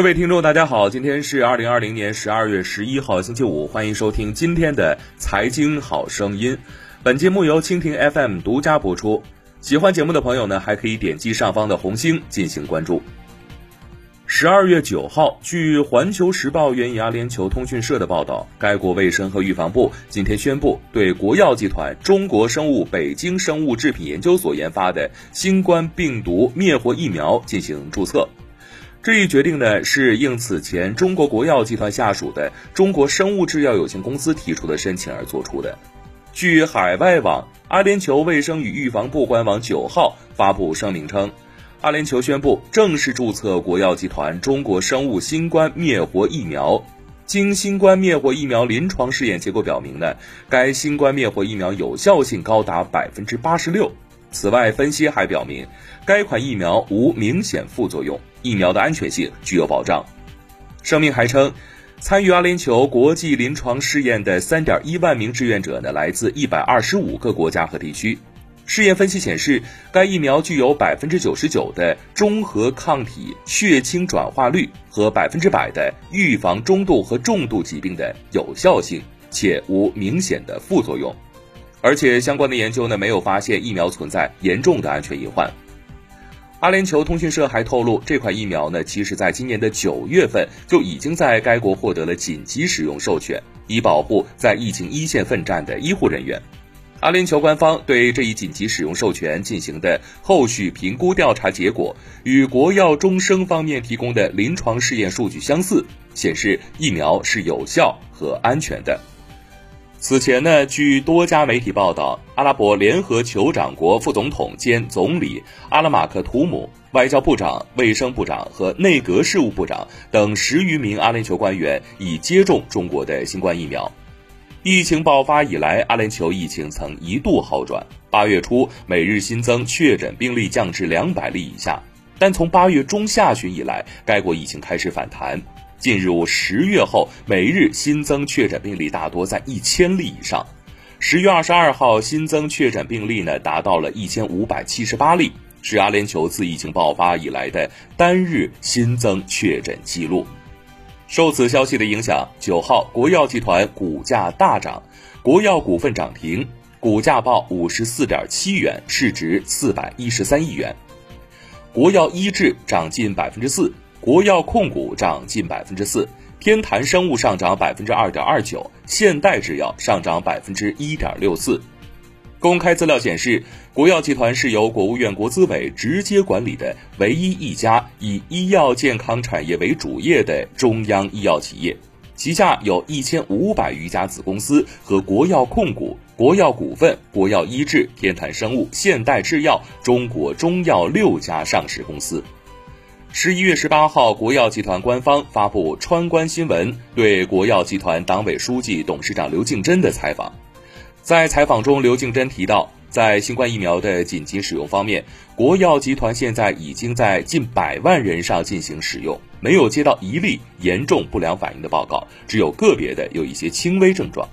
各位听众，大家好，今天是二零二零年十二月十一号，星期五，欢迎收听今天的财经好声音。本节目由蜻蜓 FM 独家播出。喜欢节目的朋友呢，还可以点击上方的红星进行关注。十二月九号，据《环球时报》援引阿联酋通讯社的报道，该国卫生和预防部今天宣布，对国药集团中国生物北京生物制品研究所研发的新冠病毒灭活疫苗进行注册。这一决定呢，是应此前中国国药集团下属的中国生物制药有限公司提出的申请而作出的。据海外网，阿联酋卫生与预防部官网九号发布声明称，阿联酋宣布正式注册国药集团中国生物新冠灭活疫苗。经新冠灭活疫苗临床试验结果表明呢，该新冠灭活疫苗有效性高达百分之八十六。此外，分析还表明，该款疫苗无明显副作用，疫苗的安全性具有保障。声明还称，参与阿联酋国际临床试验的三点一万名志愿者呢，来自一百二十五个国家和地区。试验分析显示，该疫苗具有百分之九十九的中和抗体血清转化率和百分之百的预防中度和重度疾病的有效性，且无明显的副作用。而且相关的研究呢，没有发现疫苗存在严重的安全隐患。阿联酋通讯社还透露，这款疫苗呢，其实在今年的九月份就已经在该国获得了紧急使用授权，以保护在疫情一线奋战的医护人员。阿联酋官方对这一紧急使用授权进行的后续评估调查结果，与国药中生方面提供的临床试验数据相似，显示疫苗是有效和安全的。此前呢，据多家媒体报道，阿拉伯联合酋长国副总统兼总理阿拉马克图姆、外交部长、卫生部长和内阁事务部长等十余名阿联酋官员已接种中国的新冠疫苗。疫情爆发以来，阿联酋疫情曾一度好转，八月初每日新增确诊病例降至两百例以下，但从八月中下旬以来，该国疫情开始反弹。进入十月后，每日新增确诊病例大多在一千例以上。十月二十二号新增确诊病例呢，达到了一千五百七十八例，是阿联酋自疫情爆发以来的单日新增确诊记录。受此消息的影响，九号国药集团股价大涨，国药股份涨停，股价报五十四点七元，市值四百一十三亿元。国药医治涨近百分之四。国药控股涨近百分之四，天坛生物上涨百分之二点二九，现代制药上涨百分之一点六四。公开资料显示，国药集团是由国务院国资委直接管理的唯一一家以医药健康产业为主业的中央医药企业，旗下有一千五百余家子公司和国药控股、国药股份、国药医治、天坛生物、现代制药、中国中药六家上市公司。十一月十八号，国药集团官方发布穿关新闻对国药集团党委书记、董事长刘敬珍的采访。在采访中，刘敬珍提到，在新冠疫苗的紧急使用方面，国药集团现在已经在近百万人上进行使用，没有接到一例严重不良反应的报告，只有个别的有一些轻微症状。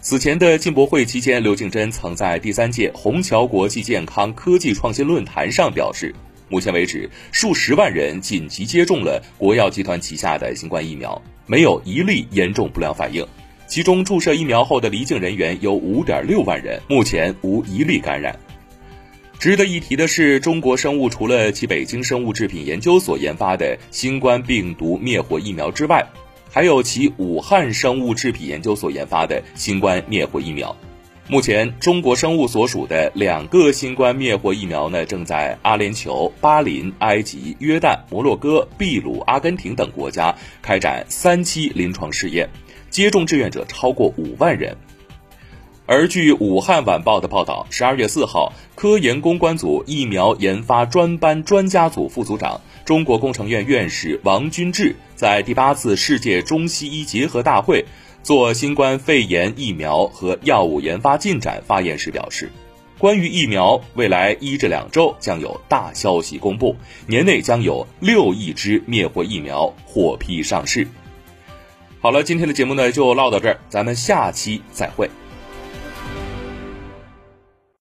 此前的进博会期间，刘敬珍曾在第三届虹桥国际健康科技创新论坛上表示。目前为止，数十万人紧急接种了国药集团旗下的新冠疫苗，没有一例严重不良反应。其中注射疫苗后的离境人员有五点六万人，目前无一例感染。值得一提的是，中国生物除了其北京生物制品研究所研发的新冠病毒灭活疫苗之外，还有其武汉生物制品研究所研发的新冠灭活疫苗。目前，中国生物所属的两个新冠灭活疫苗呢，正在阿联酋、巴林、埃及、约旦、摩洛哥、秘鲁、阿根廷等国家开展三期临床试验，接种志愿者超过五万人。而据武汉晚报的报道，十二月四号，科研攻关组疫苗研发专班专家组副组长、中国工程院院士王军志在第八次世界中西医结合大会。做新冠肺炎疫苗和药物研发进展发言时表示，关于疫苗，未来一至两周将有大消息公布，年内将有六亿支灭活疫苗获批上市。好了，今天的节目呢就唠到这儿，咱们下期再会。